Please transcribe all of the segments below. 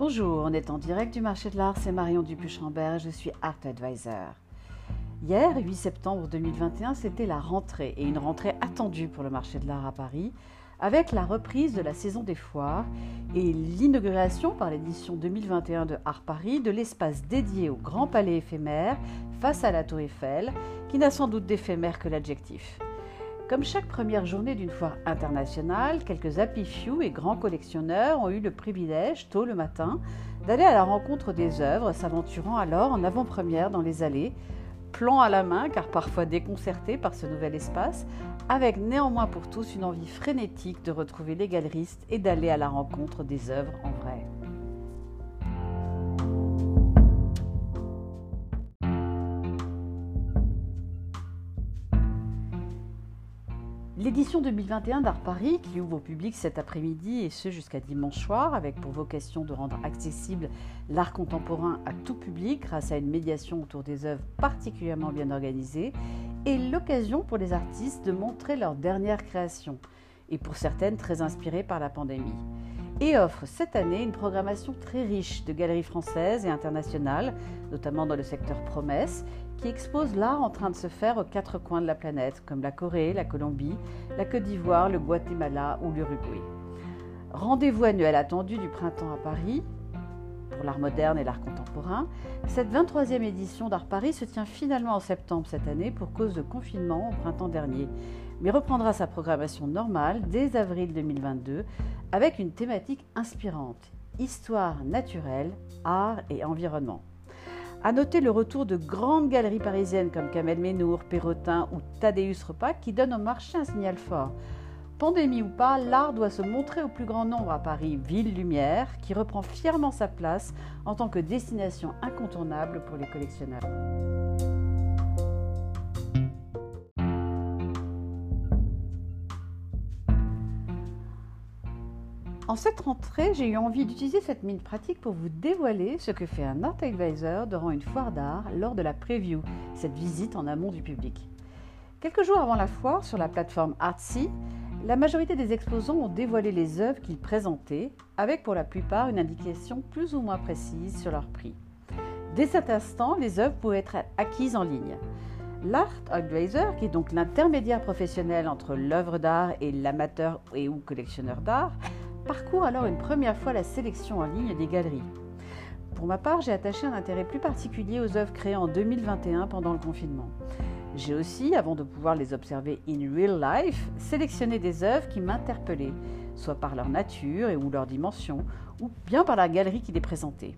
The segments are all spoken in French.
Bonjour, on est en direct du marché de l'art, c'est Marion Dupuchambert je suis Art Advisor. Hier, 8 septembre 2021, c'était la rentrée et une rentrée attendue pour le marché de l'art à Paris avec la reprise de la saison des foires et l'inauguration par l'édition 2021 de Art Paris de l'espace dédié au Grand Palais éphémère face à la Tour Eiffel qui n'a sans doute d'éphémère que l'adjectif. Comme chaque première journée d'une foire internationale, quelques happy few et grands collectionneurs ont eu le privilège, tôt le matin, d'aller à la rencontre des œuvres, s'aventurant alors en avant-première dans les allées, plan à la main, car parfois déconcertés par ce nouvel espace, avec néanmoins pour tous une envie frénétique de retrouver les galeristes et d'aller à la rencontre des œuvres en vrai. L'édition 2021 d'Art Paris, qui ouvre au public cet après-midi et ce jusqu'à dimanche soir, avec pour vocation de rendre accessible l'art contemporain à tout public grâce à une médiation autour des œuvres particulièrement bien organisées, est l'occasion pour les artistes de montrer leurs dernières créations, et pour certaines très inspirées par la pandémie. Et offre cette année une programmation très riche de galeries françaises et internationales, notamment dans le secteur promesse, qui expose l'art en train de se faire aux quatre coins de la planète, comme la Corée, la Colombie, la Côte d'Ivoire, le Guatemala ou l'Uruguay. Rendez-vous annuel attendu du printemps à Paris pour l'art moderne et l'art contemporain. Cette 23e édition d'Art Paris se tient finalement en septembre cette année pour cause de confinement au printemps dernier, mais reprendra sa programmation normale dès avril 2022 avec une thématique inspirante histoire naturelle, art et environnement. À noter le retour de grandes galeries parisiennes comme Kamel Ménour, Perrotin ou Thaddeus Repas qui donnent au marché un signal fort. Pandémie ou pas, l'art doit se montrer au plus grand nombre à Paris, ville lumière, qui reprend fièrement sa place en tant que destination incontournable pour les collectionneurs. En cette rentrée, j'ai eu envie d'utiliser cette mine pratique pour vous dévoiler ce que fait un art advisor durant une foire d'art lors de la preview, cette visite en amont du public. Quelques jours avant la foire, sur la plateforme Artsy, la majorité des exposants ont dévoilé les œuvres qu'ils présentaient, avec pour la plupart une indication plus ou moins précise sur leur prix. Dès cet instant, les œuvres pouvaient être acquises en ligne. L'Art Advisor, qui est donc l'intermédiaire professionnel entre l'œuvre d'art et l'amateur et ou collectionneur d'art, parcourt alors une première fois la sélection en ligne des galeries. Pour ma part, j'ai attaché un intérêt plus particulier aux œuvres créées en 2021 pendant le confinement. J'ai aussi, avant de pouvoir les observer in real life, sélectionné des œuvres qui m'interpellaient, soit par leur nature et ou leur dimension, ou bien par la galerie qui les présentait.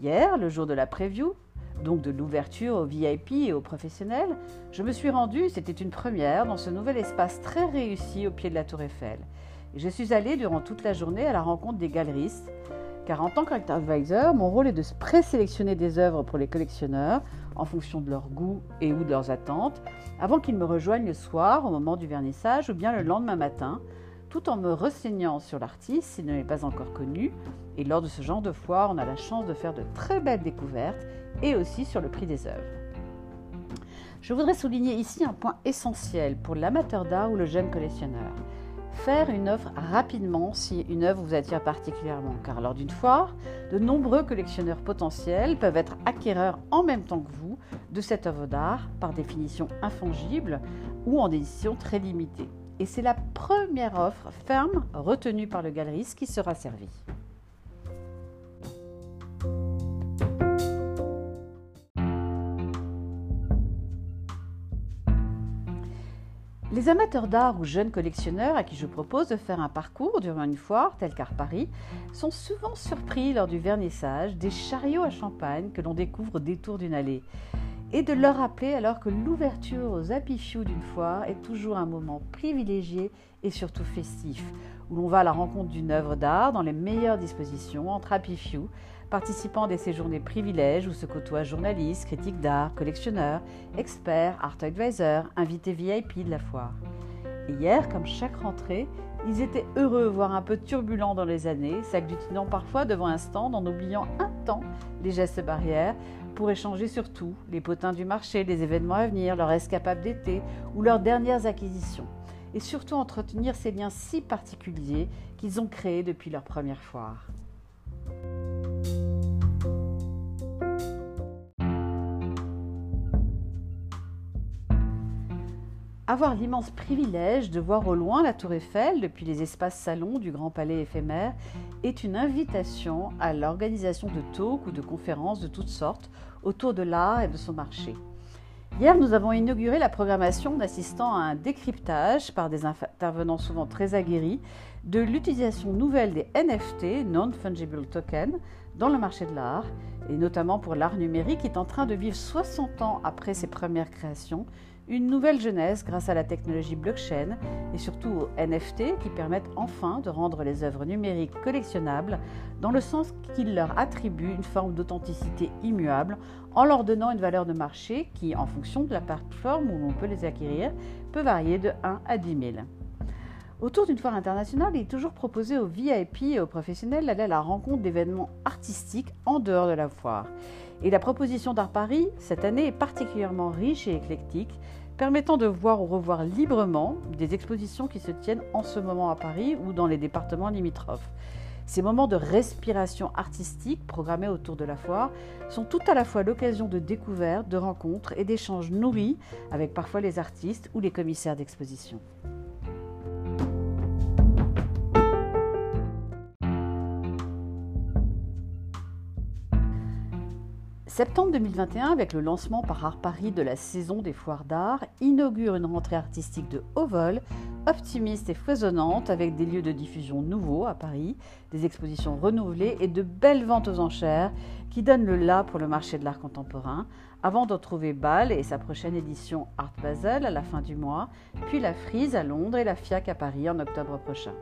Hier, le jour de la preview, donc de l'ouverture aux VIP et aux professionnels, je me suis rendue, c'était une première, dans ce nouvel espace très réussi au pied de la Tour Eiffel je suis allée durant toute la journée à la rencontre des galeristes, car en tant qu'advisor, mon rôle est de présélectionner des œuvres pour les collectionneurs en fonction de leur goût et ou de leurs attentes, avant qu'ils me rejoignent le soir au moment du vernissage ou bien le lendemain matin, tout en me renseignant sur l'artiste s'il ne l'est pas encore connu. Et lors de ce genre de foire, on a la chance de faire de très belles découvertes et aussi sur le prix des œuvres. Je voudrais souligner ici un point essentiel pour l'amateur d'art ou le jeune collectionneur faire une offre rapidement si une œuvre vous attire particulièrement, car lors d'une foire, de nombreux collectionneurs potentiels peuvent être acquéreurs en même temps que vous de cette œuvre d'art, par définition infongible ou en édition très limitée. Et c'est la première offre ferme retenue par le galeriste qui sera servie. Les amateurs d'art ou jeunes collectionneurs à qui je propose de faire un parcours durant une foire telle qu'Art Paris sont souvent surpris lors du vernissage des chariots à champagne que l'on découvre au détour d'une allée et de leur rappeler alors que l'ouverture aux happy d'une foire est toujours un moment privilégié et surtout festif, où l'on va à la rencontre d'une œuvre d'art dans les meilleures dispositions entre happy participant des séjournées privilèges où se côtoient journalistes, critiques d'art, collectionneurs, experts, art advisors, invités VIP de la foire. Et hier, comme chaque rentrée, ils étaient heureux, voire un peu turbulents dans les années, s'agglutinant parfois devant un stand en oubliant un temps les gestes barrières pour échanger sur tout, les potins du marché, les événements à venir, leurs escapades d'été ou leurs dernières acquisitions. Et surtout entretenir ces liens si particuliers qu'ils ont créés depuis leur première foire. Avoir l'immense privilège de voir au loin la tour Eiffel depuis les espaces salons du Grand Palais éphémère est une invitation à l'organisation de talks ou de conférences de toutes sortes autour de l'art et de son marché. Hier, nous avons inauguré la programmation en assistant à un décryptage par des intervenants souvent très aguerris de l'utilisation nouvelle des NFT, Non-Fungible Tokens, dans le marché de l'art, et notamment pour l'art numérique qui est en train de vivre 60 ans après ses premières créations, une nouvelle jeunesse grâce à la technologie blockchain et surtout aux NFT qui permettent enfin de rendre les œuvres numériques collectionnables dans le sens qu'ils leur attribuent une forme d'authenticité immuable en leur donnant une valeur de marché qui, en fonction de la plateforme où l'on peut les acquérir, peut varier de 1 à 10 000. Autour d'une foire internationale, il est toujours proposé aux VIP et aux professionnels d'aller à la rencontre d'événements artistiques en dehors de la foire. Et la proposition d'Art Paris, cette année, est particulièrement riche et éclectique, permettant de voir ou revoir librement des expositions qui se tiennent en ce moment à Paris ou dans les départements limitrophes. Ces moments de respiration artistique programmés autour de la foire sont tout à la fois l'occasion de découvertes, de rencontres et d'échanges nourris avec parfois les artistes ou les commissaires d'exposition. Septembre 2021, avec le lancement par Art Paris de la saison des foires d'art, inaugure une rentrée artistique de haut vol, optimiste et foisonnante, avec des lieux de diffusion nouveaux à Paris, des expositions renouvelées et de belles ventes aux enchères qui donnent le là pour le marché de l'art contemporain, avant de retrouver Bâle et sa prochaine édition Art Basel à la fin du mois, puis la Frise à Londres et la FIAC à Paris en octobre prochain.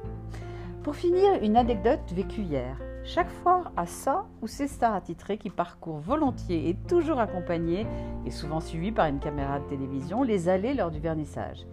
Pour finir, une anecdote vécue hier. Chaque foire a ça ou ses stars attitrés qui parcourent volontiers et toujours accompagnés, et souvent suivis par une caméra de télévision, les allées lors du vernissage.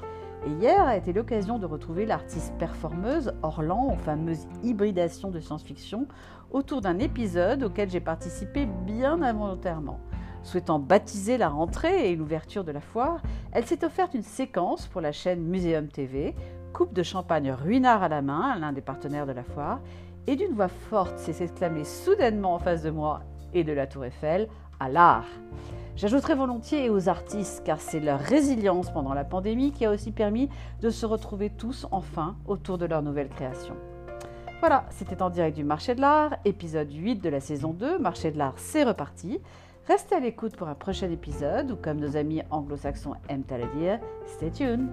Et hier a été l'occasion de retrouver l'artiste performeuse Orlan aux fameuses hybridations de science-fiction autour d'un épisode auquel j'ai participé bien involontairement. Souhaitant baptiser la rentrée et l'ouverture de la foire, elle s'est offerte une séquence pour la chaîne Muséum TV, coupe de champagne ruinard à la main, l'un des partenaires de la foire, et d'une voix forte s'est exclamé soudainement en face de moi et de la tour Eiffel à l'art. J'ajouterai volontiers aux artistes car c'est leur résilience pendant la pandémie qui a aussi permis de se retrouver tous enfin autour de leur nouvelle création. Voilà, c'était en direct du Marché de l'Art, épisode 8 de la saison 2. Marché de l'Art, c'est reparti. Restez à l'écoute pour un prochain épisode ou comme nos amis anglo-saxons aiment à le dire, stay tuned.